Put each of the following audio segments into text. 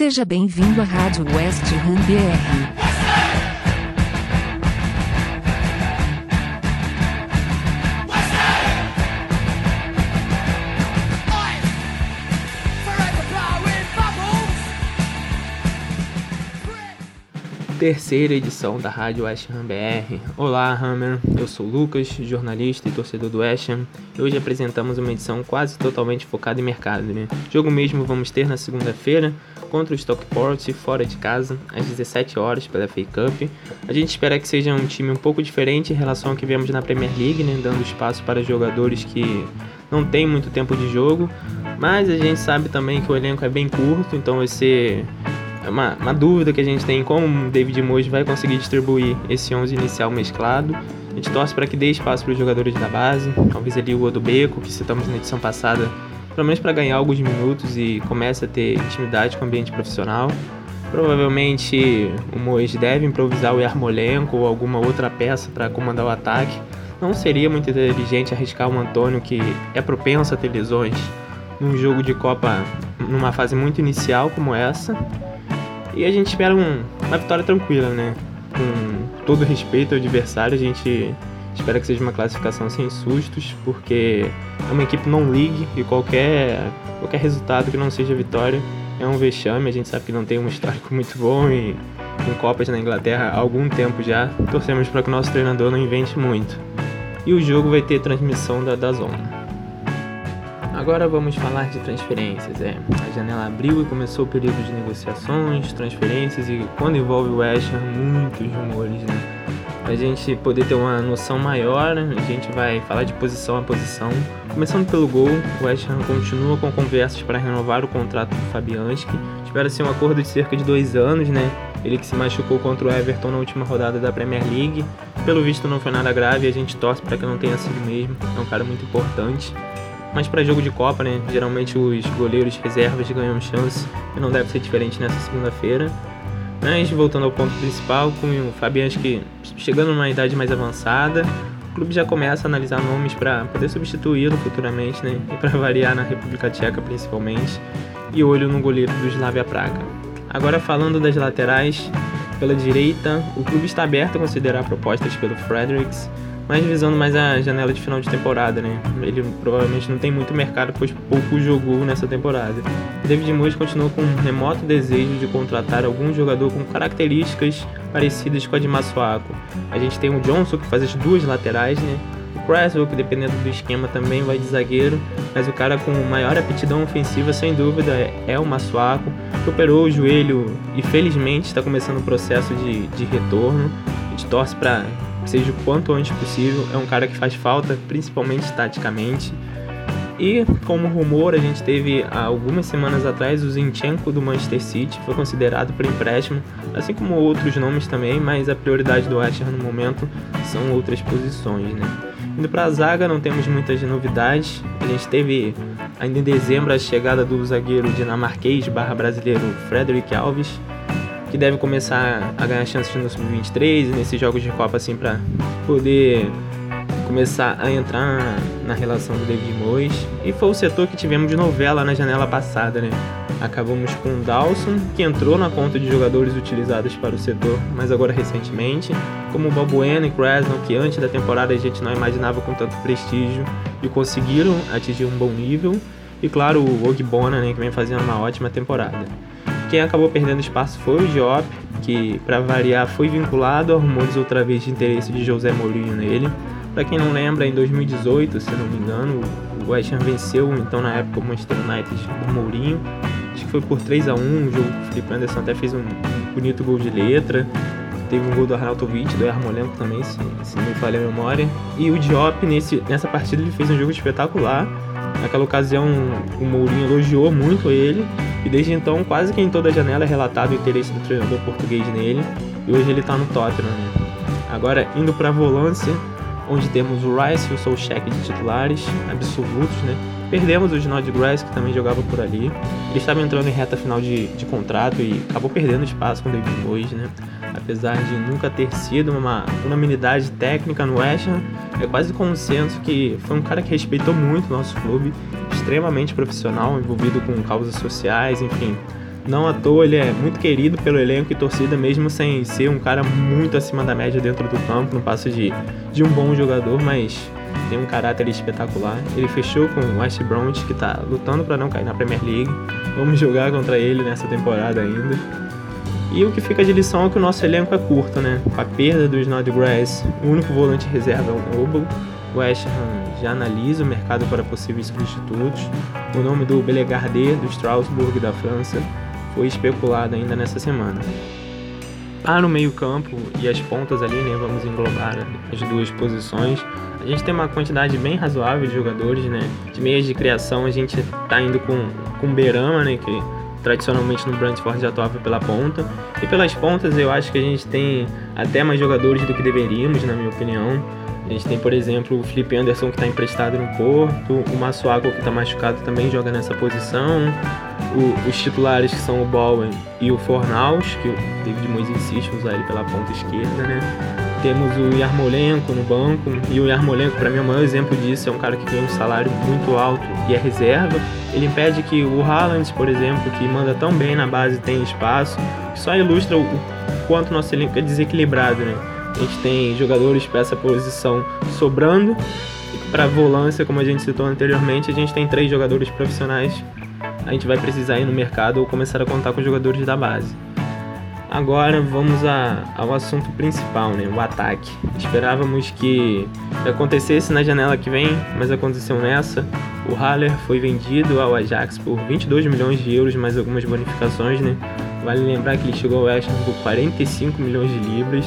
Seja bem-vindo à Rádio West Ham terceira edição da Rádio West Ham BR. Olá, Hammer. Eu sou Lucas, jornalista e torcedor do West Ham. E hoje apresentamos uma edição quase totalmente focada em mercado. Né? Jogo mesmo vamos ter na segunda-feira contra o Stockport fora de casa às 17 horas pela FA Cup. A gente espera que seja um time um pouco diferente em relação ao que vemos na Premier League, né? dando espaço para jogadores que não têm muito tempo de jogo, mas a gente sabe também que o elenco é bem curto, então vai ser uma, uma dúvida que a gente tem como o David Moyes vai conseguir distribuir esse 11 inicial mesclado. A gente torce para que dê espaço para os jogadores da base, talvez ali o Odobeco, que citamos na edição passada, pelo menos para ganhar alguns minutos e comece a ter intimidade com o ambiente profissional. Provavelmente o Moyes deve improvisar o Yarmolenko ou alguma outra peça para comandar o ataque. Não seria muito inteligente arriscar o Antônio, que é propenso a ter lesões, num jogo de Copa numa fase muito inicial como essa. E a gente espera um, uma vitória tranquila, né? Com todo respeito ao adversário, a gente espera que seja uma classificação sem sustos, porque é uma equipe não ligue e qualquer, qualquer resultado que não seja vitória é um vexame. A gente sabe que não tem um histórico muito bom em, em Copas na Inglaterra há algum tempo já. Torcemos para que o nosso treinador não invente muito. E o jogo vai ter transmissão da, da Zona. Agora vamos falar de transferências. É, a janela abriu e começou o período de negociações, transferências e quando envolve o West Ham, muitos rumores, né? A gente poder ter uma noção maior, a gente vai falar de posição a posição. Começando pelo gol, o West Ham continua com conversas para renovar o contrato do Fabianski. Espera-se um acordo de cerca de dois anos, né? Ele que se machucou contra o Everton na última rodada da Premier League. Pelo visto não foi nada grave, a gente torce para que não tenha sido mesmo. É um cara muito importante. Mas para jogo de Copa, né? Geralmente os goleiros reservas ganham chance e não deve ser diferente nessa segunda-feira. Mas voltando ao ponto principal, com o Fabianski chegando numa idade mais avançada, o clube já começa a analisar nomes para poder substituí-lo futuramente, né? E para variar na República Tcheca principalmente, e olho no goleiro do Slavia Praga. Agora falando das laterais, pela direita, o clube está aberto a considerar propostas pelo Fredericks, mas visando mais a janela de final de temporada, né? Ele provavelmente não tem muito mercado, pois pouco jogou nessa temporada. David Moyes continua com um remoto desejo de contratar algum jogador com características parecidas com a de Massuaco. A gente tem o Johnson, que faz as duas laterais, né? O Creswell, que dependendo do esquema também vai de zagueiro, mas o cara com maior aptidão ofensiva, sem dúvida, é o Massuaco, que operou o joelho e felizmente está começando o processo de, de retorno. A gente torce para seja o quanto antes possível. É um cara que faz falta, principalmente taticamente. E como rumor, a gente teve há algumas semanas atrás o Zinchenko do Manchester City, foi considerado para empréstimo, assim como outros nomes também, mas a prioridade do Asher no momento são outras posições, né? Indo para a zaga, não temos muitas novidades. A gente teve ainda em dezembro a chegada do zagueiro dinamarquês barra brasileiro Frederick Alves, que deve começar a ganhar chances no sub-23 nesses jogos de Copa assim para poder começar a entrar na relação do David Moyes. E foi o setor que tivemos de novela na janela passada, né? Acabamos com o Dawson, que entrou na conta de jogadores utilizados para o setor, mas agora recentemente, como o Balbuena e Cresno, que antes da temporada a gente não imaginava com tanto prestígio e conseguiram atingir um bom nível. E claro, o Ogbona, né, que vem fazendo uma ótima temporada. Quem acabou perdendo espaço foi o Diop, que para variar foi vinculado a rumores outra vez de interesse de José Mourinho nele. Para quem não lembra, em 2018, se não me engano, o West Ham venceu então na época o Manchester United do Mourinho. Acho que foi por 3 a 1 o jogo o Felipe Anderson até fez um bonito gol de letra. Teve um gol do Arnautovic, do Yarmolenko também, se, se não me falha a memória. E o Diop, nesse, nessa partida, ele fez um jogo espetacular Naquela ocasião, o Mourinho elogiou muito ele e desde então, quase que em toda janela é relatado o interesse do treinador português nele e hoje ele está no Tottenham. Né? Agora, indo para a volância, onde temos o Rice e o Solskjaer de titulares absolutos, né? Perdemos o Snodgrass, que também jogava por ali. Ele estava entrando em reta final de, de contrato e acabou perdendo espaço com o David Moyes, né? Apesar de nunca ter sido uma unanimidade técnica no West Ham, é quase consenso que foi um cara que respeitou muito o nosso clube, extremamente profissional, envolvido com causas sociais, enfim. Não à toa ele é muito querido pelo elenco e torcida, mesmo sem ser um cara muito acima da média dentro do campo, no passo de, de um bom jogador, mas tem um caráter espetacular. Ele fechou com o West Bromwich, que está lutando para não cair na Premier League. Vamos jogar contra ele nessa temporada ainda. E o que fica de lição é que o nosso elenco é curto, né? Com a perda do Snodgrass, o único volante reserva é o Noble. O West Ham já analisa o mercado para possíveis substitutos. O nome do Belegardé, do Strasbourg da França, foi especulado ainda nessa semana. Ah, no meio-campo e as pontas ali, né? Vamos englobar as duas posições. A gente tem uma quantidade bem razoável de jogadores, né? De meias de criação, a gente tá indo com, com Berama, né? Que tradicionalmente no Brentford já atuava pela ponta. E pelas pontas eu acho que a gente tem até mais jogadores do que deveríamos, na minha opinião. A gente tem, por exemplo, o Felipe Anderson que está emprestado no Porto, o Massuaco que está machucado também joga nessa posição, o, os titulares que são o Bowen e o Fornaus, que o David Moyes insiste em usar ele pela ponta esquerda, né? Temos o Yarmolenko no banco, e o Yarmolenko, para mim, é o maior exemplo disso. É um cara que ganha um salário muito alto e é reserva. Ele impede que o Haaland, por exemplo, que manda tão bem na base, tenha espaço. Só ilustra o quanto nosso elenco é desequilibrado, né? A gente tem jogadores para essa posição sobrando. Para volância, como a gente citou anteriormente, a gente tem três jogadores profissionais. A gente vai precisar ir no mercado ou começar a contar com jogadores da base. Agora vamos a, ao assunto principal, né? O ataque. Esperávamos que acontecesse na janela que vem, mas aconteceu nessa. O Haller foi vendido ao Ajax por 22 milhões de euros, mais algumas bonificações, né? Vale lembrar que ele chegou ao West Ham por 45 milhões de libras.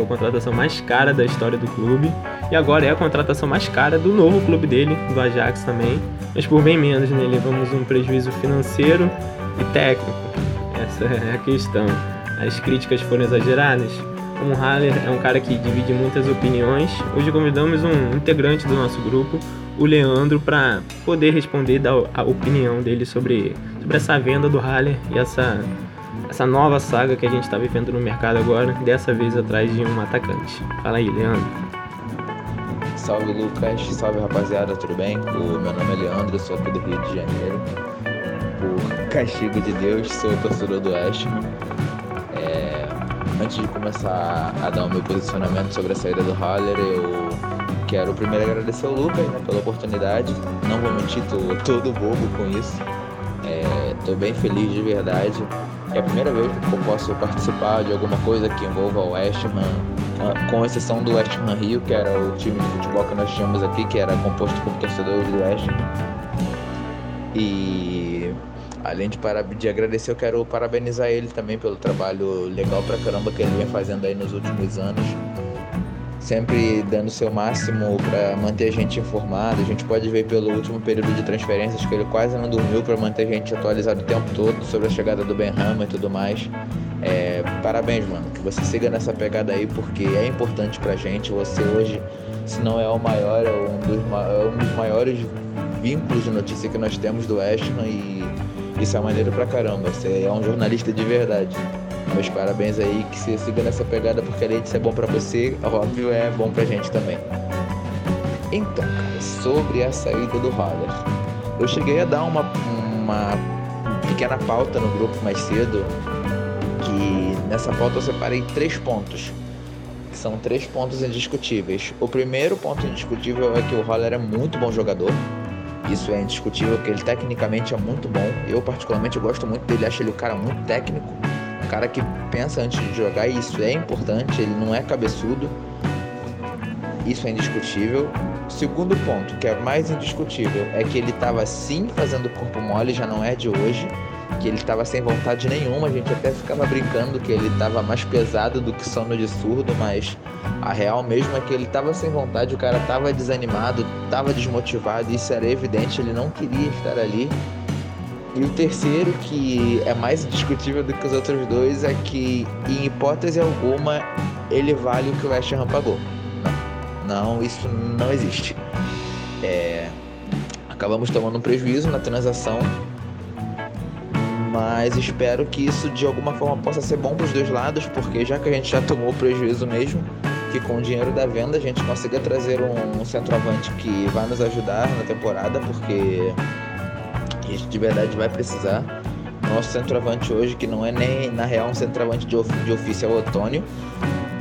Foi a contratação mais cara da história do clube. E agora é a contratação mais cara do novo clube dele, do Ajax também. Mas por bem menos, né? Levamos um prejuízo financeiro e técnico. Essa é a questão as críticas foram exageradas. Como Haller é um cara que divide muitas opiniões, hoje convidamos um integrante do nosso grupo, o Leandro, para poder responder da a opinião dele sobre, sobre essa venda do Haller e essa, essa nova saga que a gente está vivendo no mercado agora, dessa vez atrás de um atacante. Fala aí, Leandro. Salve Lucas, salve rapaziada, tudo bem? O meu nome é Leandro, sou aqui do Rio de Janeiro. Por castigo de Deus, sou torcedor do West antes de começar a dar o meu posicionamento sobre a saída do Haller, eu quero primeiro agradecer ao Lucas né, pela oportunidade. Não vou mentir, tô todo bobo com isso. Tô bem feliz de verdade. É a primeira vez que eu posso participar de alguma coisa que envolva o West Ham, com exceção do West Ham Rio, que era o time de futebol que nós tínhamos aqui, que era composto por torcedores do West Ham. E Além de, para, de agradecer, eu quero parabenizar ele também pelo trabalho legal pra caramba que ele vem fazendo aí nos últimos anos. Sempre dando seu máximo para manter a gente informado. A gente pode ver pelo último período de transferências que ele quase não dormiu para manter a gente atualizado o tempo todo sobre a chegada do Benhama e tudo mais. É, parabéns, mano. Que você siga nessa pegada aí porque é importante pra gente. Você hoje, se não é o maior, é um dos, é um dos maiores vínculos de notícia que nós temos do West e isso é maneiro pra caramba. Você é um jornalista de verdade. Meus parabéns aí, que você siga nessa pegada, porque além de ser bom pra você, óbvio, é bom pra gente também. Então, cara, sobre a saída do Haller. Eu cheguei a dar uma, uma pequena pauta no grupo mais cedo, que nessa pauta eu separei três pontos. Que são três pontos indiscutíveis. O primeiro ponto indiscutível é que o Haller é muito bom jogador. Isso é indiscutível, que ele tecnicamente é muito bom. Eu, particularmente, gosto muito dele, acho ele um cara muito técnico, cara que pensa antes de jogar, e isso é importante, ele não é cabeçudo. Isso é indiscutível. Segundo ponto, que é mais indiscutível, é que ele estava sim fazendo corpo mole, já não é de hoje que ele estava sem vontade nenhuma. A gente até ficava brincando que ele estava mais pesado do que sono de surdo, mas a real mesmo é que ele estava sem vontade, o cara estava desanimado, estava desmotivado, isso era evidente, ele não queria estar ali. E o terceiro, que é mais discutível do que os outros dois, é que, em hipótese alguma, ele vale o que o West Ham pagou. Não, não isso não existe. É, acabamos tomando um prejuízo na transação mas espero que isso de alguma forma possa ser bom para os dois lados, porque já que a gente já tomou prejuízo mesmo, que com o dinheiro da venda a gente consiga trazer um centroavante que vai nos ajudar na temporada, porque a gente de verdade vai precisar. nosso centroavante hoje, que não é nem na real um centroavante de, of de ofício, é o Otônio,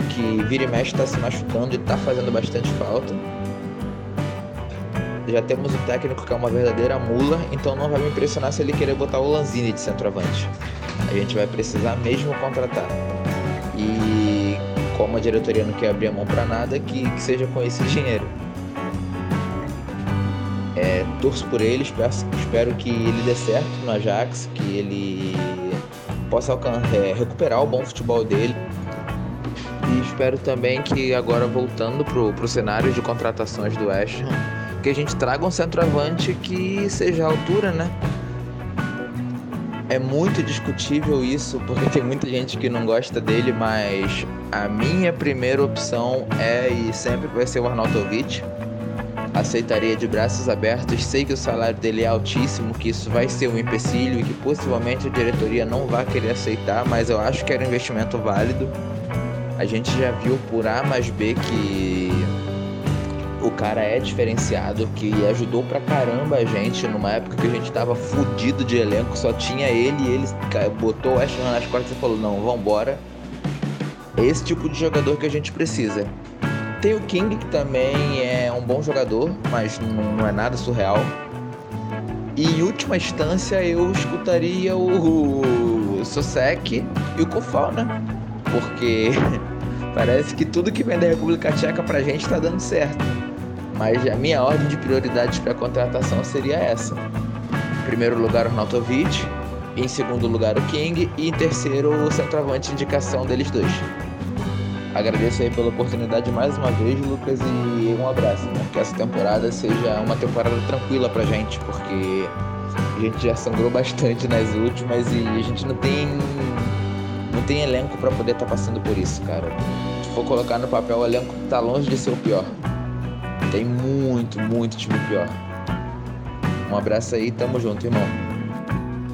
que vira e mexe está se machucando e está fazendo bastante falta. Já temos um técnico que é uma verdadeira mula, então não vai me impressionar se ele querer botar o Lanzini de centroavante. A gente vai precisar mesmo contratar. E como a diretoria não quer abrir a mão para nada, que, que seja com esse dinheiro. É, torço por ele, espero, espero, que ele dê certo no Ajax, que ele possa é, recuperar o bom futebol dele. E espero também que agora voltando pro, pro cenário de contratações do West Ham, que a gente traga um centroavante que seja a altura, né? É muito discutível isso, porque tem muita gente que não gosta dele, mas a minha primeira opção é e sempre vai ser o Arnautovic aceitaria de braços abertos. Sei que o salário dele é altíssimo, que isso vai ser um empecilho e que possivelmente a diretoria não vai querer aceitar, mas eu acho que era um investimento válido. A gente já viu por A mais B que o cara é diferenciado, que ajudou pra caramba a gente numa época que a gente tava fudido de elenco, só tinha ele e ele botou o Ashton nas costas e falou: Não, vambora. É esse tipo de jogador que a gente precisa. Tem o King, que também é um bom jogador, mas não é nada surreal. E em última instância eu escutaria o, Sosek e o Kofal, né? Porque parece que tudo que vem da República Tcheca pra gente tá dando certo. Mas a minha ordem de prioridades para contratação seria essa. Em primeiro lugar o Nautovic, em segundo lugar o King e em terceiro o centroavante indicação deles dois. Agradeço aí pela oportunidade mais uma vez, Lucas, e um abraço. Né? Que essa temporada seja uma temporada tranquila pra gente, porque a gente já sangrou bastante nas últimas e a gente não tem não tem elenco para poder estar tá passando por isso, cara. Se for colocar no papel, o elenco tá longe de ser o pior. Tem muito, muito time pior. Um abraço aí, tamo junto, irmão.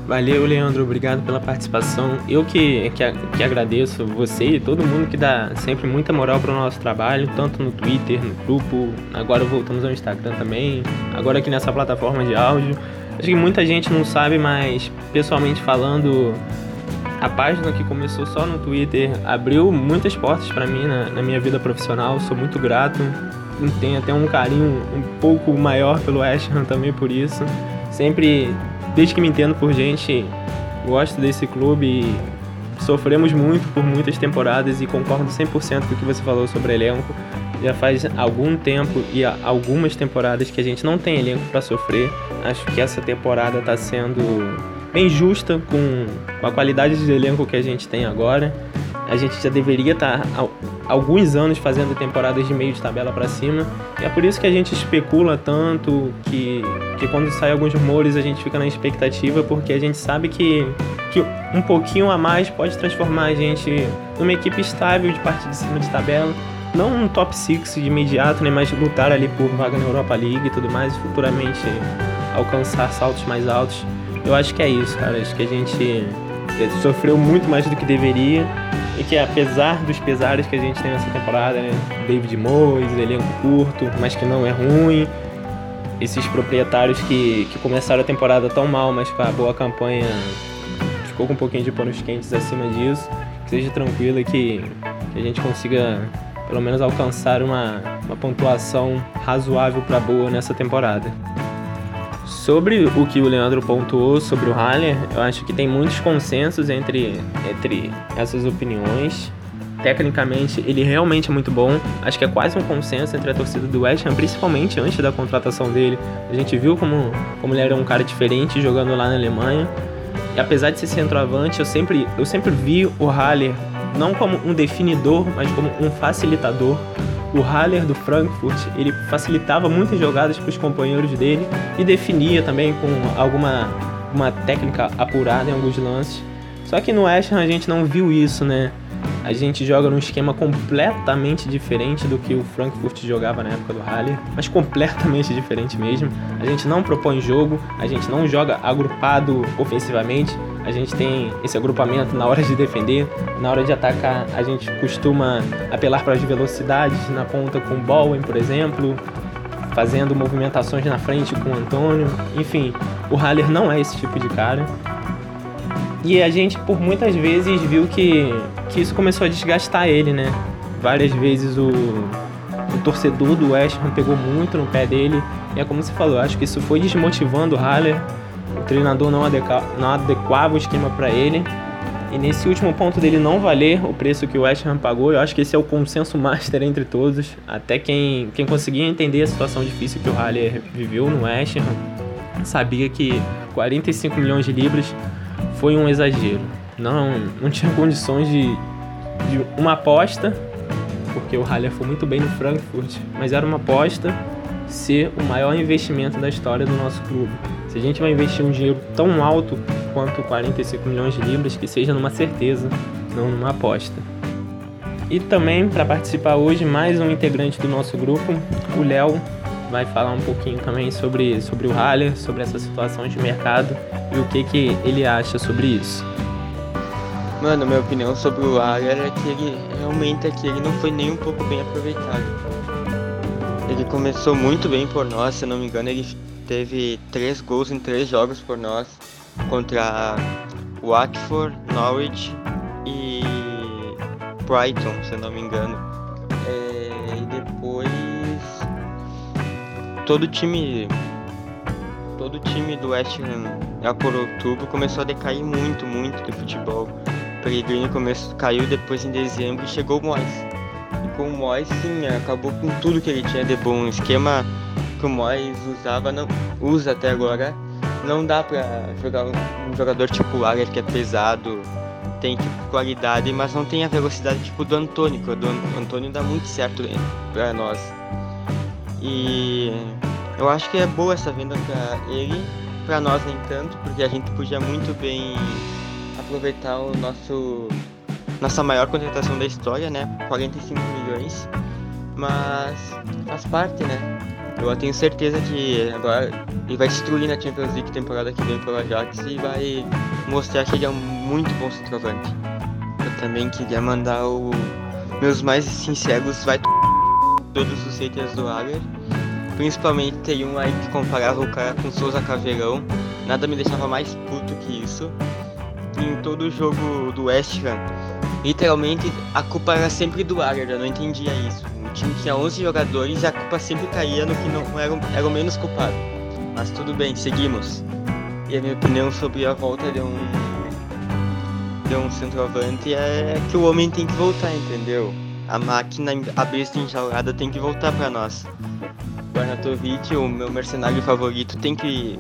Valeu, Leandro. Obrigado pela participação. Eu que, que, que agradeço você e todo mundo que dá sempre muita moral para o nosso trabalho, tanto no Twitter, no grupo, agora voltamos ao Instagram também, agora aqui nessa plataforma de áudio. Acho que muita gente não sabe, mas pessoalmente falando, a página que começou só no Twitter abriu muitas portas para mim na, na minha vida profissional. Sou muito grato. Tenho até um carinho um pouco maior pelo Ashram também por isso. Sempre desde que me entendo por gente, gosto desse clube e sofremos muito por muitas temporadas e concordo 100% com o que você falou sobre elenco. Já faz algum tempo e algumas temporadas que a gente não tem elenco para sofrer. Acho que essa temporada está sendo bem justa com, a qualidade de elenco que a gente tem agora. A gente já deveria estar tá alguns anos fazendo temporadas de meio de tabela para cima. E é por isso que a gente especula tanto, que, que quando saem alguns rumores a gente fica na expectativa, porque a gente sabe que, que um pouquinho a mais pode transformar a gente numa equipe estável de parte de cima de tabela. Não um top 6 de imediato, né, mas lutar ali por vaga na Europa League e tudo mais, e futuramente alcançar saltos mais altos. Eu acho que é isso, cara. Acho que a gente sofreu muito mais do que deveria e que apesar dos pesares que a gente tem nessa temporada, né? David Moyes, elenco curto, mas que não é ruim, esses proprietários que, que começaram a temporada tão mal, mas com a boa campanha ficou com um pouquinho de panos quentes acima disso, que seja tranquilo e que, que a gente consiga pelo menos alcançar uma, uma pontuação razoável para boa nessa temporada. Sobre o que o Leandro pontuou sobre o Haller, eu acho que tem muitos consensos entre, entre essas opiniões. Tecnicamente, ele realmente é muito bom. Acho que é quase um consenso entre a torcida do West Ham, principalmente antes da contratação dele. A gente viu como, como ele era um cara diferente jogando lá na Alemanha. E apesar de ser centroavante, eu sempre, eu sempre vi o Haller não como um definidor, mas como um facilitador o Haller do Frankfurt, ele facilitava muitas jogadas para os companheiros dele e definia também com alguma uma técnica apurada em alguns lances. Só que no West Ham a gente não viu isso, né? A gente joga num esquema completamente diferente do que o Frankfurt jogava na época do Haller, mas completamente diferente mesmo. A gente não propõe jogo, a gente não joga agrupado ofensivamente, a gente tem esse agrupamento na hora de defender, na hora de atacar, a gente costuma apelar para as velocidades na ponta com o Bowen, por exemplo, fazendo movimentações na frente com o Antônio. Enfim, o Haller não é esse tipo de cara. E a gente, por muitas vezes, viu que, que isso começou a desgastar ele, né? Várias vezes o, o torcedor do West Ham pegou muito no pé dele. E é como você falou, acho que isso foi desmotivando o Haller. O treinador não, adequa, não adequava o esquema para ele. E nesse último ponto dele não valer o preço que o West Ham pagou, eu acho que esse é o consenso master entre todos. Até quem, quem conseguia entender a situação difícil que o Haller viveu no West Ham sabia que 45 milhões de libras foi um exagero. Não, não tinha condições de, de uma aposta, porque o Haller foi muito bem no Frankfurt, mas era uma aposta ser o maior investimento da história do nosso clube. Se a gente vai investir um dinheiro tão alto quanto 45 milhões de libras, que seja numa certeza, não numa aposta. E também para participar hoje mais um integrante do nosso grupo, o Léo, vai falar um pouquinho também sobre, sobre o Haller, sobre essa situação de mercado e o que, que ele acha sobre isso. Mano, minha opinião sobre o Haller é que ele realmente aqui ele não foi nem um pouco bem aproveitado. Ele começou muito bem por nós, se não me engano, ele teve três gols em três jogos por nós contra Watford, Norwich e Brighton, se não me engano. É, e depois todo time todo time do West Ham já por outubro começou a decair muito, muito do futebol. Pellegrini começou, caiu depois em dezembro e chegou o Moyes. E com o Moyes, sim, acabou com tudo que ele tinha de bom. O esquema que o Moyes usava, não usa até agora, não dá pra jogar um jogador tipo o que é pesado, tem tipo, qualidade, mas não tem a velocidade tipo do Antônio, que o Antônio dá muito certo pra nós. E eu acho que é boa essa venda para ele, para nós nem tanto, porque a gente podia muito bem aproveitar o nosso nossa maior contratação da história, né? 45 milhões. Mas faz parte, né? Eu tenho certeza que agora ele vai destruir na Champions League temporada que vem pelo Ajax e vai mostrar que ele é um muito bom centroavante. Eu também queria mandar o meus mais sinceros vai todos os haters do Haller. Principalmente tem um aí que comparava o cara com Souza Caveirão. Nada me deixava mais puto que isso. Em todo jogo do West Ham, literalmente a culpa era sempre do Haller, eu não entendia isso. Time tinha 11 jogadores e a culpa sempre caía no que não era, era o menos culpado. Mas tudo bem, seguimos. E a minha opinião sobre a volta de um, de um centroavante é que o homem tem que voltar, entendeu? a máquina, a besta enjaulada tem que voltar para nós. O Arnautovic, o meu mercenário favorito, tem que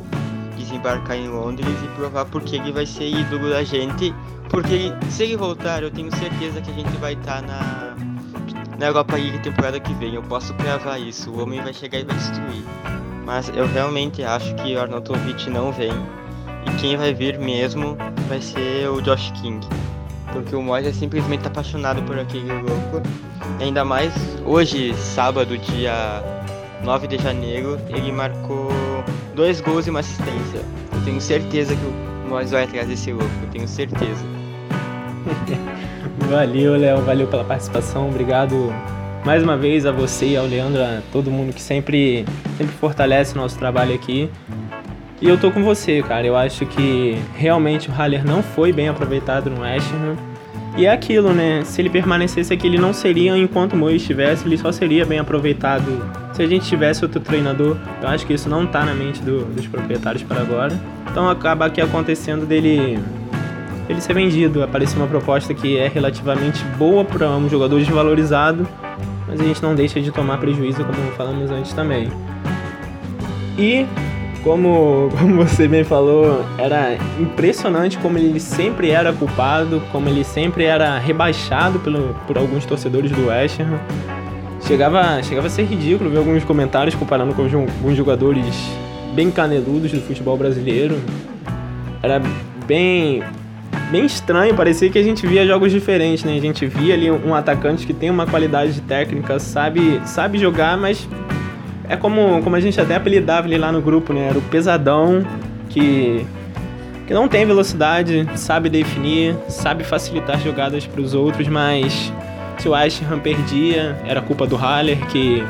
desembarcar em Londres e provar porque ele vai ser ídolo da gente. Porque se ele voltar, eu tenho certeza que a gente vai estar tá na, na Europa League temporada que vem. Eu posso cravar isso. O homem vai chegar e vai destruir. Mas eu realmente acho que o Arnautovic não vem. E quem vai vir mesmo vai ser o Josh King porque o Mois é simplesmente apaixonado por aquele louco. Ainda mais hoje, sábado, dia 9 de janeiro, ele marcou dois gols e uma assistência. Eu tenho certeza que o Mois vai atrás desse louco, eu tenho certeza. valeu, Léo, valeu pela participação, obrigado mais uma vez a você e ao Leandro, a todo mundo que sempre, sempre fortalece o nosso trabalho aqui. E eu tô com você, cara. Eu acho que realmente o Haller não foi bem aproveitado no West. E é aquilo, né? Se ele permanecesse aqui, ele não seria, enquanto o Mois estivesse, ele só seria bem aproveitado se a gente tivesse outro treinador. Eu acho que isso não tá na mente do, dos proprietários para agora. Então acaba aqui acontecendo dele ele ser vendido. Aparece uma proposta que é relativamente boa para um jogador desvalorizado, mas a gente não deixa de tomar prejuízo, como falamos antes também. E como, como você bem falou, era impressionante como ele sempre era culpado, como ele sempre era rebaixado pelo, por alguns torcedores do West Ham. Chegava, chegava a ser ridículo ver alguns comentários comparando com alguns jogadores bem caneludos do futebol brasileiro. Era bem, bem estranho, parecia que a gente via jogos diferentes, né? A gente via ali um atacante que tem uma qualidade técnica, sabe, sabe jogar, mas é como, como a gente até apelidava ele lá no grupo, né? Era o pesadão que, que não tem velocidade, sabe definir, sabe facilitar jogadas para os outros, mas se o Ashram perdia, era culpa do Haller, que,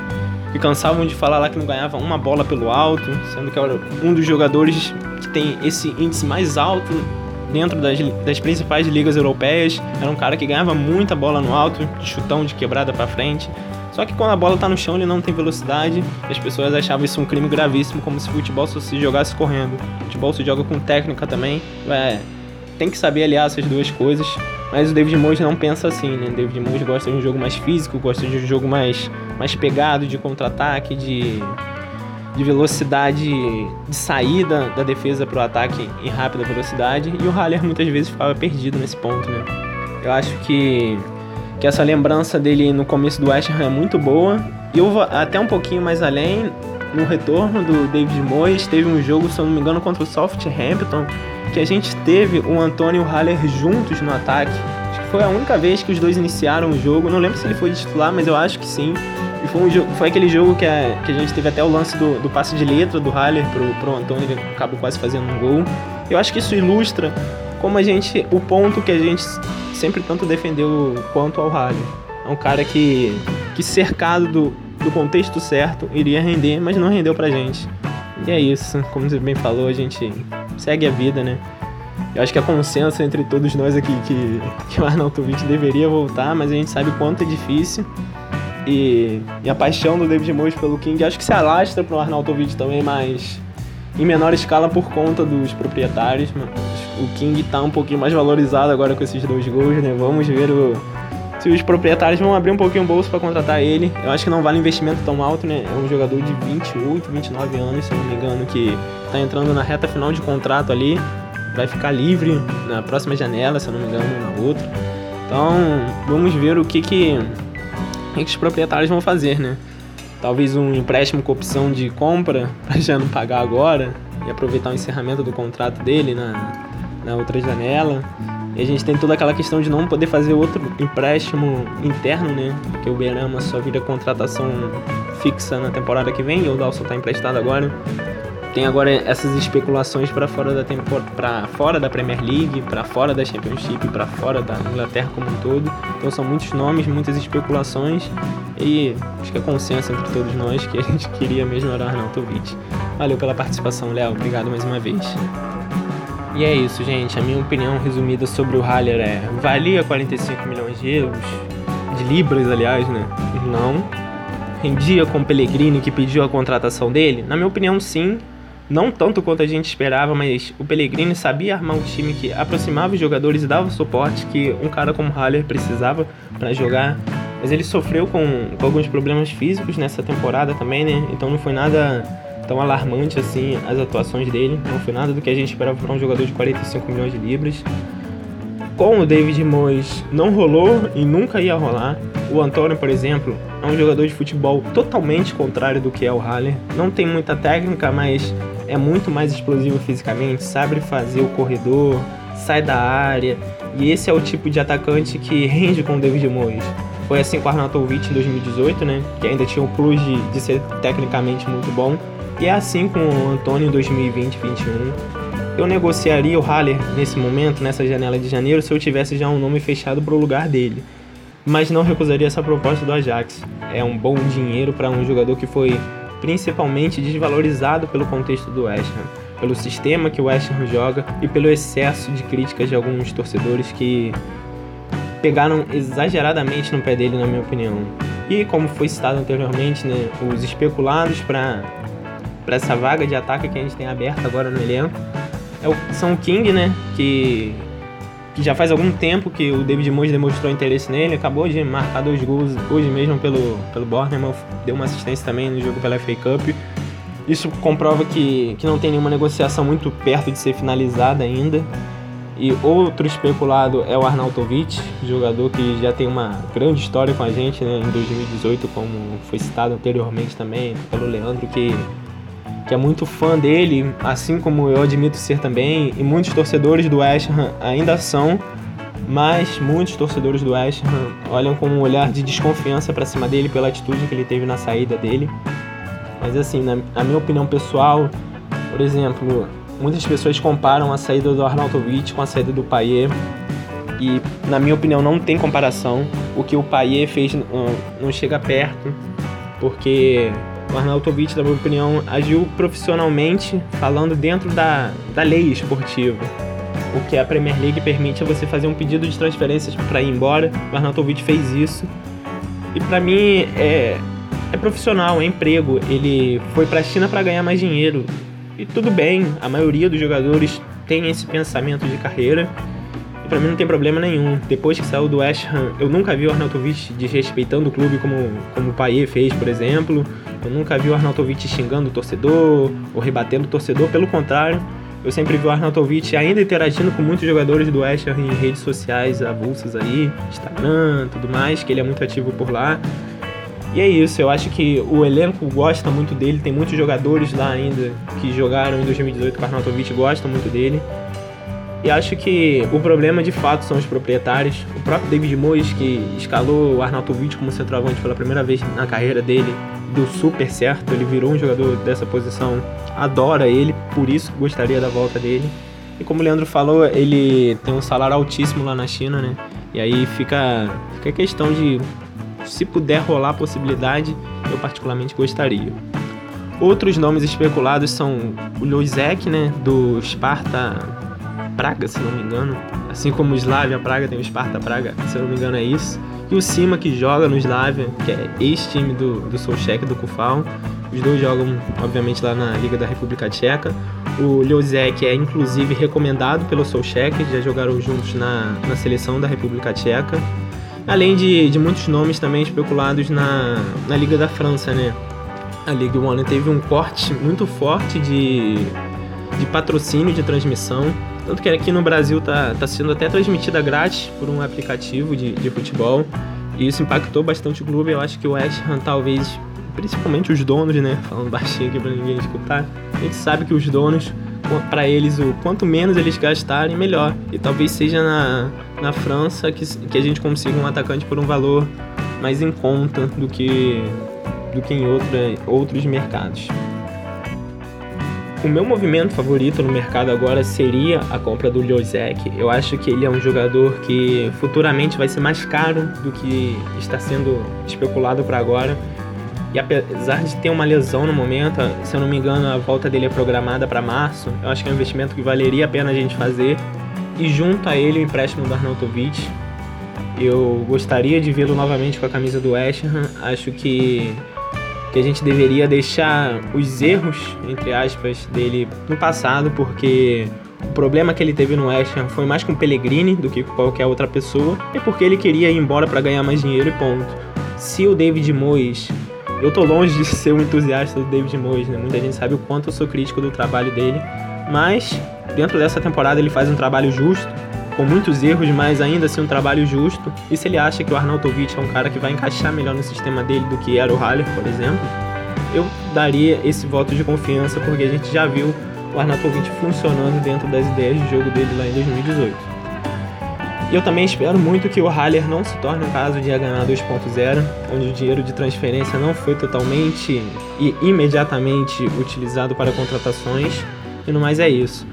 que cansavam de falar lá que não ganhava uma bola pelo alto, sendo que era um dos jogadores que tem esse índice mais alto dentro das, das principais ligas europeias. Era um cara que ganhava muita bola no alto, de chutão de quebrada para frente. Só que quando a bola tá no chão, ele não tem velocidade. As pessoas achavam isso um crime gravíssimo, como se futebol só se jogasse correndo. Futebol se joga com técnica também. É, tem que saber aliar essas duas coisas. Mas o David Moyes não pensa assim, né? O David Moyes gosta de um jogo mais físico, gosta de um jogo mais, mais pegado, de contra-ataque, de, de velocidade de saída da defesa para o ataque em rápida velocidade. E o Haller muitas vezes ficava perdido nesse ponto, né? Eu acho que que essa lembrança dele no começo do West Ham é muito boa. E eu vou até um pouquinho mais além, no retorno do David Moyes, teve um jogo, se eu não me engano, contra o Southampton, que a gente teve o Antônio e o Haller juntos no ataque. Acho que foi a única vez que os dois iniciaram o jogo. Não lembro se ele foi titular, mas eu acho que sim. E foi, um foi aquele jogo que a, que a gente teve até o lance do, do passe de letra do Haller pro, pro Antônio, ele acabou quase fazendo um gol. Eu acho que isso ilustra como a gente. o ponto que a gente sempre tanto defendeu quanto ao Haller. É um cara que, que cercado do, do contexto certo, iria render, mas não rendeu pra gente. E é isso, como você bem falou, a gente segue a vida, né? Eu acho que a consenso entre todos nós aqui que, que o Arnautovic deveria voltar, mas a gente sabe o quanto é difícil. E, e, a paixão do David Moyes pelo King acho que se alastra para o Arnautovic também, mas em menor escala por conta dos proprietários. O King tá um pouquinho mais valorizado agora com esses dois gols, né? Vamos ver o, se os proprietários vão abrir um pouquinho o bolso para contratar ele. Eu acho que não vale investimento tão alto, né? É um jogador de 28, 29 anos, se não me engano, que tá entrando na reta final de contrato ali. Vai ficar livre na próxima janela, se não me engano, na outra. Então, vamos ver o que que, que, que os proprietários vão fazer, né? Talvez um empréstimo com opção de compra para já não pagar agora e aproveitar o encerramento do contrato dele na, na outra janela. E a gente tem toda aquela questão de não poder fazer outro empréstimo interno, né? Porque o Berama só vira contratação fixa na temporada que vem e o Dalson está emprestado agora. Tem agora essas especulações para fora da para fora da Premier League, para fora da Championship, para fora da Inglaterra como um todo. Então são muitos nomes, muitas especulações e acho que é consenso entre todos nós que a gente queria mesmo era o Arnautovic. Valeu pela participação, Léo. Obrigado mais uma vez. E é isso, gente. A minha opinião resumida sobre o Haller é: valia 45 milhões de euros? De libras, aliás, né? Não. Rendia com o Pellegrini que pediu a contratação dele? Na minha opinião, sim. Não tanto quanto a gente esperava, mas o Pellegrini sabia armar um time que aproximava os jogadores e dava o suporte que um cara como Haller precisava para jogar. Mas ele sofreu com, com alguns problemas físicos nessa temporada também, né? Então não foi nada tão alarmante assim as atuações dele. Não foi nada do que a gente esperava para um jogador de 45 milhões de libras. Com o David Moyes não rolou e nunca ia rolar. O Antônio, por exemplo, é um jogador de futebol totalmente contrário do que é o Haller. Não tem muita técnica, mas é muito mais explosivo fisicamente, sabe fazer o corredor, sai da área. E esse é o tipo de atacante que rende com o David Moyes. Foi assim com o Arnautovic em 2018, né? Que ainda tinha o plus de, de ser tecnicamente muito bom. E é assim com o Antônio em 2020-21. Eu negociaria o Haller nesse momento, nessa janela de janeiro, se eu tivesse já um nome fechado para o lugar dele. Mas não recusaria essa proposta do Ajax. É um bom dinheiro para um jogador que foi principalmente desvalorizado pelo contexto do West Ham, pelo sistema que o West Ham joga e pelo excesso de críticas de alguns torcedores que pegaram exageradamente no pé dele, na minha opinião. E como foi citado anteriormente, né, os especulados para para essa vaga de ataque que a gente tem aberta agora no elenco. É o, são o King, né? Que, que já faz algum tempo que o David Moyes demonstrou interesse nele. Acabou de marcar dois gols hoje mesmo pelo, pelo Bournemouth. Deu uma assistência também no jogo pela FA Cup. Isso comprova que, que não tem nenhuma negociação muito perto de ser finalizada ainda. E outro especulado é o Arnautovic, jogador que já tem uma grande história com a gente né, em 2018, como foi citado anteriormente também pelo Leandro, que que é muito fã dele, assim como eu admito ser também, e muitos torcedores do West Ham ainda são, mas muitos torcedores do West Ham olham com um olhar de desconfiança para cima dele pela atitude que ele teve na saída dele. Mas assim, na, na minha opinião pessoal, por exemplo, muitas pessoas comparam a saída do Arnautovic com a saída do Payet, e na minha opinião não tem comparação. O que o Payet fez não, não chega perto, porque o Arnautovic, na minha opinião, agiu profissionalmente, falando dentro da, da lei esportiva. o que a Premier League permite é você fazer um pedido de transferências para ir embora. O Arnautovic fez isso. E para mim é, é profissional, é emprego. Ele foi para a China para ganhar mais dinheiro. E tudo bem, a maioria dos jogadores tem esse pensamento de carreira. E pra mim não tem problema nenhum. Depois que saiu do West Ham, eu nunca vi o Arnautovic desrespeitando o clube como, como o Payet fez, por exemplo. Eu nunca vi o Arnautovic xingando o torcedor ou rebatendo o torcedor. Pelo contrário, eu sempre vi o Arnautovic ainda interagindo com muitos jogadores do West Ham em redes sociais avulsas aí, Instagram, tudo mais, que ele é muito ativo por lá. E é isso, eu acho que o elenco gosta muito dele, tem muitos jogadores lá ainda que jogaram em 2018 com o Arnautovic gostam muito dele. E acho que o problema de fato são os proprietários. O próprio David Moyes, que escalou o Arnautovic como centroavante pela primeira vez na carreira dele, deu super certo. Ele virou um jogador dessa posição, adora ele, por isso gostaria da volta dele. E como o Leandro falou, ele tem um salário altíssimo lá na China, né? E aí fica, fica a questão de se puder rolar a possibilidade, eu particularmente gostaria. Outros nomes especulados são o Lozek, né, do Sparta Praga, se não me engano. Assim como o Slavia Praga tem o Sparta Praga, se não me engano é isso. E o Sima que joga no Slavia, que é ex-time do, do Solchek, do Kufal. Os dois jogam, obviamente, lá na Liga da República Tcheca. O Ljozek é, inclusive, recomendado pelo Solchek, já jogaram juntos na, na seleção da República Tcheca. Além de, de muitos nomes também especulados na, na Liga da França, né? A Ligue 1 teve um corte muito forte de, de patrocínio de transmissão. Tanto que aqui no Brasil tá, tá sendo até transmitida grátis por um aplicativo de, de futebol. E isso impactou bastante o clube. Eu acho que o West Ham talvez, principalmente os donos, né? Falando baixinho aqui pra ninguém escutar. A gente sabe que os donos, para eles, o quanto menos eles gastarem, melhor. E talvez seja na, na França que, que a gente consiga um atacante por um valor mais em conta do que, do que em outra, outros mercados. O meu movimento favorito no mercado agora seria a compra do Ljozek. Eu acho que ele é um jogador que futuramente vai ser mais caro do que está sendo especulado para agora. E apesar de ter uma lesão no momento, se eu não me engano, a volta dele é programada para março. Eu acho que é um investimento que valeria a pena a gente fazer. E junto a ele o empréstimo do Arnautovic. Eu gostaria de vê-lo novamente com a camisa do West Ham. Acho que que a gente deveria deixar os erros, entre aspas, dele no passado, porque o problema que ele teve no West Ham foi mais com o Pellegrini do que com qualquer outra pessoa, e porque ele queria ir embora para ganhar mais dinheiro e ponto. Se o David Moyes eu tô longe de ser um entusiasta do David Moyes, né? Muita gente sabe o quanto eu sou crítico do trabalho dele, mas dentro dessa temporada ele faz um trabalho justo com muitos erros, mas ainda assim um trabalho justo. E se ele acha que o Arnautovic é um cara que vai encaixar melhor no sistema dele do que era o Haller, por exemplo, eu daria esse voto de confiança porque a gente já viu o Arnautovic funcionando dentro das ideias de jogo dele lá em 2018. E eu também espero muito que o Haller não se torne um caso de H2.0, onde o dinheiro de transferência não foi totalmente e imediatamente utilizado para contratações. E no mais é isso.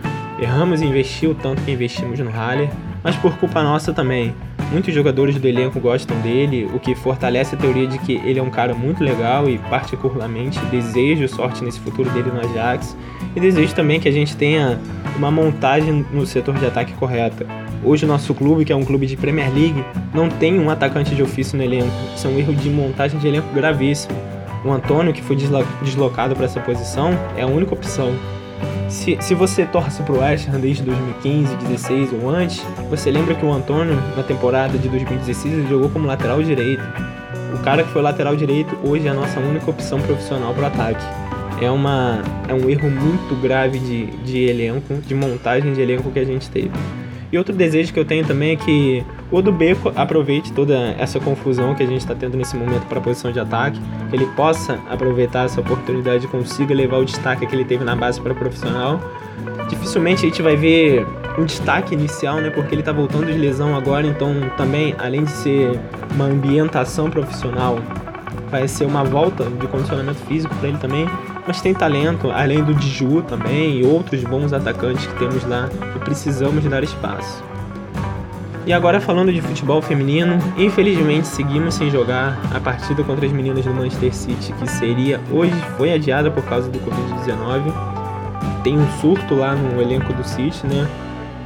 Erramos em investir o tanto que investimos no Haller, mas por culpa nossa também. Muitos jogadores do elenco gostam dele, o que fortalece a teoria de que ele é um cara muito legal e, particularmente, desejo sorte nesse futuro dele no Ajax. E desejo também que a gente tenha uma montagem no setor de ataque correta. Hoje, o nosso clube, que é um clube de Premier League, não tem um atacante de ofício no elenco. Isso é um erro de montagem de elenco gravíssimo. O Antônio, que foi deslocado para essa posição, é a única opção. Se, se você torce pro West Ham desde 2015, 16 ou antes, você lembra que o Antônio, na temporada de 2016, ele jogou como lateral direito. O cara que foi lateral direito hoje é a nossa única opção profissional para ataque. É, uma, é um erro muito grave de, de elenco, de montagem de elenco que a gente teve. E outro desejo que eu tenho também é que o do Beco aproveite toda essa confusão que a gente está tendo nesse momento para a posição de ataque, que ele possa aproveitar essa oportunidade e consiga levar o destaque que ele teve na base para profissional. Dificilmente a gente vai ver um destaque inicial, né? Porque ele está voltando de lesão agora, então também, além de ser uma ambientação profissional, vai ser uma volta de condicionamento físico para ele também mas tem talento, além do Diju também e outros bons atacantes que temos lá e precisamos dar espaço. E agora falando de futebol feminino, infelizmente seguimos sem jogar a partida contra as meninas do Manchester City, que seria hoje foi adiada por causa do Covid-19. Tem um surto lá no elenco do City, né?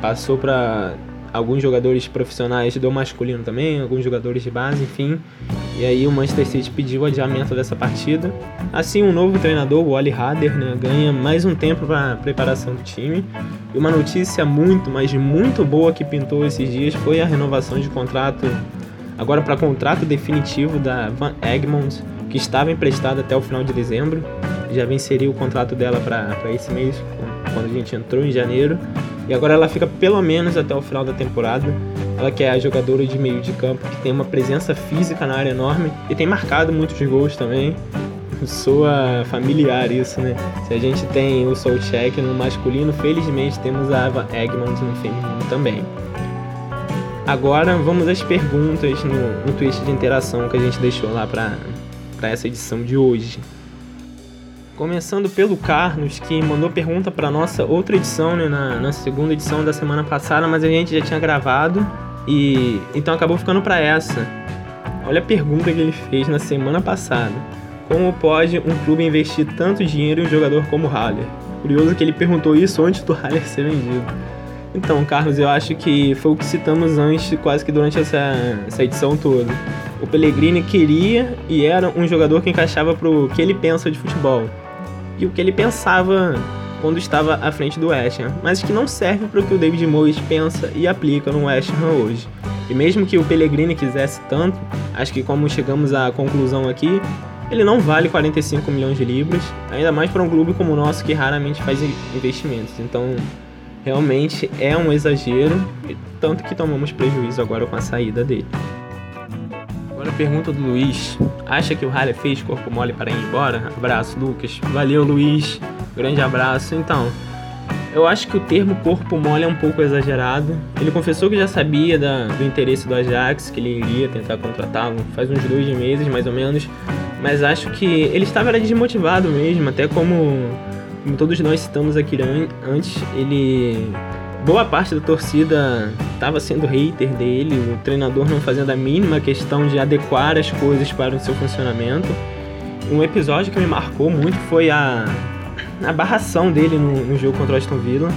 passou para alguns jogadores profissionais do masculino também, alguns jogadores de base, enfim. E aí o Manchester City pediu o adiamento dessa partida. Assim, um novo treinador, o Oli Hader, né, ganha mais um tempo para a preparação do time. E uma notícia muito, mas muito boa que pintou esses dias foi a renovação de contrato, agora para contrato definitivo da Van Egmond, que estava emprestada até o final de dezembro. Já venceria o contrato dela para esse mês, quando a gente entrou em janeiro. E agora ela fica pelo menos até o final da temporada. Ela que é a jogadora de meio de campo, que tem uma presença física na área enorme e tem marcado muitos gols também. Soa familiar isso, né? Se a gente tem o Solcheck no masculino, felizmente temos a Ava Egmont no feminino também. Agora vamos às perguntas no, no twist de interação que a gente deixou lá para essa edição de hoje. Começando pelo Carlos, que mandou pergunta para nossa outra edição, né, na, na, segunda edição da semana passada, mas a gente já tinha gravado e então acabou ficando para essa. Olha a pergunta que ele fez na semana passada. Como pode um clube investir tanto dinheiro em um jogador como o Haller? Curioso que ele perguntou isso antes do Haller ser vendido. Então, Carlos, eu acho que foi o que citamos antes, quase que durante essa, essa edição toda. O Pellegrini queria e era um jogador que encaixava para o que ele pensa de futebol e o que ele pensava quando estava à frente do West Ham, mas que não serve para o que o David Moyes pensa e aplica no West Ham hoje. E mesmo que o Pellegrini quisesse tanto, acho que como chegamos à conclusão aqui, ele não vale 45 milhões de libras, ainda mais para um clube como o nosso que raramente faz investimentos. Então, realmente é um exagero, tanto que tomamos prejuízo agora com a saída dele. Pergunta do Luiz. Acha que o Haller fez corpo mole para ir embora? Abraço, Lucas. Valeu, Luiz. Grande abraço. Então, eu acho que o termo corpo mole é um pouco exagerado. Ele confessou que já sabia da, do interesse do Ajax, que ele iria tentar contratá-lo faz uns dois meses, mais ou menos. Mas acho que ele estava desmotivado mesmo, até como, como todos nós citamos aqui antes, ele boa parte da torcida estava sendo hater dele, o treinador não fazendo a mínima questão de adequar as coisas para o seu funcionamento. Um episódio que me marcou muito foi a, a barração dele no, no jogo contra o Aston Villa,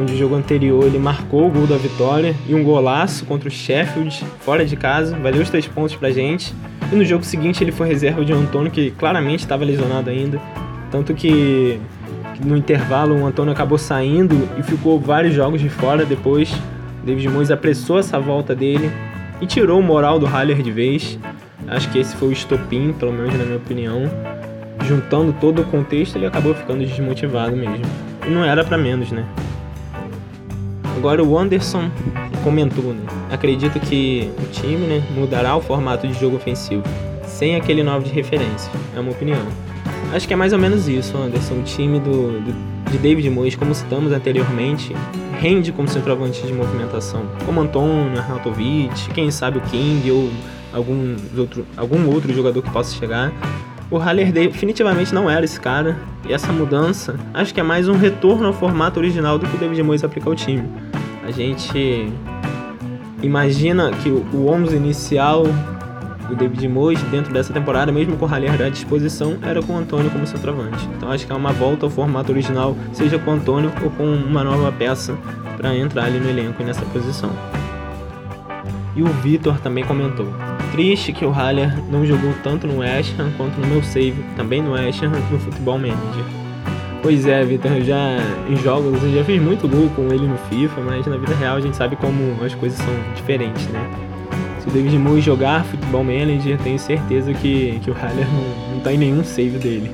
onde o jogo anterior ele marcou o gol da vitória e um golaço contra o Sheffield, fora de casa, valeu os três pontos pra gente. E no jogo seguinte ele foi reserva de Antônio, que claramente estava lesionado ainda, tanto que no intervalo o Antônio acabou saindo e ficou vários jogos de fora depois. David Moyes apressou essa volta dele e tirou o moral do Haller de vez. Acho que esse foi o estopim, pelo menos na minha opinião. Juntando todo o contexto, ele acabou ficando desmotivado mesmo. E não era para menos, né? Agora o Anderson comentou, né? Acredito que o time né, mudará o formato de jogo ofensivo, sem aquele 9 de referência. É uma opinião. Acho que é mais ou menos isso, Anderson. O time do, do, de David Moyes, como citamos anteriormente, rende como centroavante de movimentação, como Antônio, Arnautovic, quem sabe o King ou algum outro, algum outro jogador que possa chegar. O Haller definitivamente não era esse cara, e essa mudança acho que é mais um retorno ao formato original do que o David Moyes aplica ao time. A gente imagina que o 11 inicial o David Moyes dentro dessa temporada, mesmo com o Haller à disposição, era com o Antônio como centroavante. Então acho que é uma volta ao formato original, seja com o Antônio ou com uma nova peça para entrar ali no elenco nessa posição. E o Vitor também comentou. Triste que o Haller não jogou tanto no West Ham quanto no meu save, também no West Ham, no Futebol Manager. Pois é, Vitor, já em jogos eu já fiz muito gol com ele no FIFA, mas na vida real a gente sabe como as coisas são diferentes, né? O David Moore jogar Futebol Manager, tenho certeza que, que o Haller não, não tá em nenhum save dele.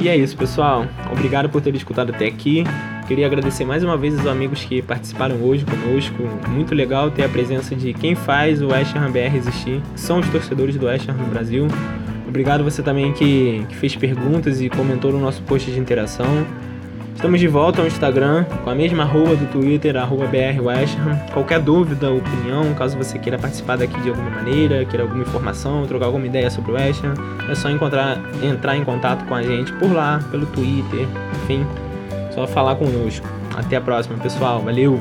E é isso, pessoal. Obrigado por ter escutado até aqui. Queria agradecer mais uma vez os amigos que participaram hoje conosco. Muito legal ter a presença de quem faz o West Ham BR existir, são os torcedores do West Ham no Brasil. Obrigado você também que, que fez perguntas e comentou no nosso post de interação. Estamos de volta ao Instagram com a mesma arroba do Twitter, arroba BRWestham. Qualquer dúvida, opinião, caso você queira participar daqui de alguma maneira, queira alguma informação, trocar alguma ideia sobre o West é só encontrar, entrar em contato com a gente por lá, pelo Twitter, enfim, só falar conosco. Até a próxima, pessoal. Valeu!